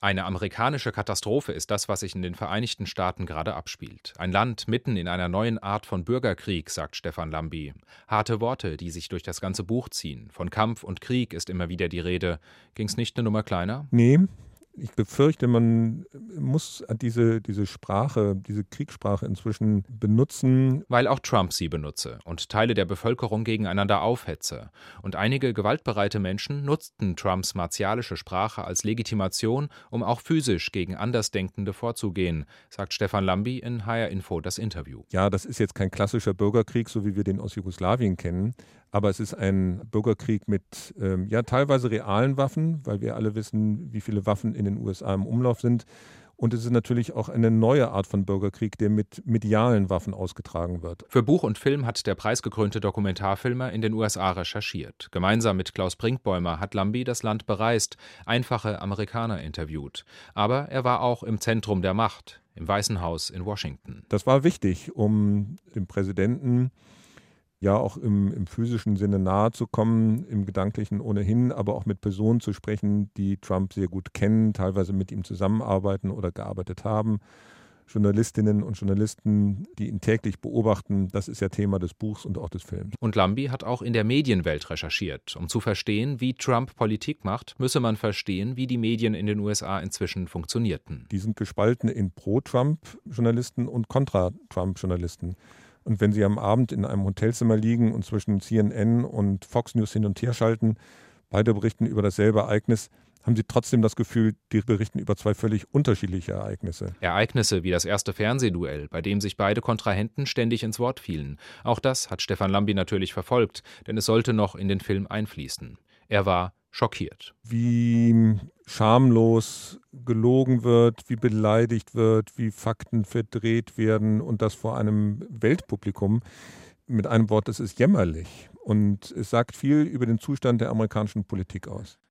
Eine amerikanische Katastrophe ist das, was sich in den Vereinigten Staaten gerade abspielt. Ein Land mitten in einer neuen Art von Bürgerkrieg, sagt Stefan Lambi. Harte Worte, die sich durch das ganze Buch ziehen. Von Kampf und Krieg ist immer wieder die Rede. Ging es nicht eine Nummer kleiner? Nee, ich befürchte, man muss diese, diese Sprache, diese Kriegssprache inzwischen benutzen. Weil auch Trump sie benutze und Teile der Bevölkerung gegeneinander aufhetze. Und einige gewaltbereite Menschen nutzten Trumps martialische Sprache als Legitimation, um auch physisch gegen Andersdenkende vorzugehen, sagt Stefan Lambi in HR Info das Interview. Ja, das ist jetzt kein klassischer Bürgerkrieg, so wie wir den aus Jugoslawien kennen, aber es ist ein Bürgerkrieg mit ähm, ja teilweise realen Waffen, weil wir alle wissen, wie viele Waffen in den USA im Umlauf sind. Und es ist natürlich auch eine neue Art von Bürgerkrieg, der mit medialen Waffen ausgetragen wird. Für Buch und Film hat der preisgekrönte Dokumentarfilmer in den USA recherchiert. Gemeinsam mit Klaus Brinkbäumer hat Lambi das Land bereist, einfache Amerikaner interviewt. Aber er war auch im Zentrum der Macht, im Weißen Haus in Washington. Das war wichtig, um dem Präsidenten ja auch im, im physischen Sinne nahe zu kommen, im Gedanklichen ohnehin, aber auch mit Personen zu sprechen, die Trump sehr gut kennen, teilweise mit ihm zusammenarbeiten oder gearbeitet haben. Journalistinnen und Journalisten, die ihn täglich beobachten, das ist ja Thema des Buchs und auch des Films. Und Lambi hat auch in der Medienwelt recherchiert. Um zu verstehen, wie Trump Politik macht, müsse man verstehen, wie die Medien in den USA inzwischen funktionierten. Die sind gespalten in Pro-Trump-Journalisten und Kontra-Trump-Journalisten. Und wenn Sie am Abend in einem Hotelzimmer liegen und zwischen CNN und Fox News hin und her schalten, beide berichten über dasselbe Ereignis, haben Sie trotzdem das Gefühl, die berichten über zwei völlig unterschiedliche Ereignisse. Ereignisse wie das erste Fernsehduell, bei dem sich beide Kontrahenten ständig ins Wort fielen. Auch das hat Stefan Lambi natürlich verfolgt, denn es sollte noch in den Film einfließen. Er war schockiert. Wie schamlos gelogen wird, wie beleidigt wird, wie Fakten verdreht werden und das vor einem Weltpublikum. Mit einem Wort, das ist jämmerlich. Und es sagt viel über den Zustand der amerikanischen Politik aus.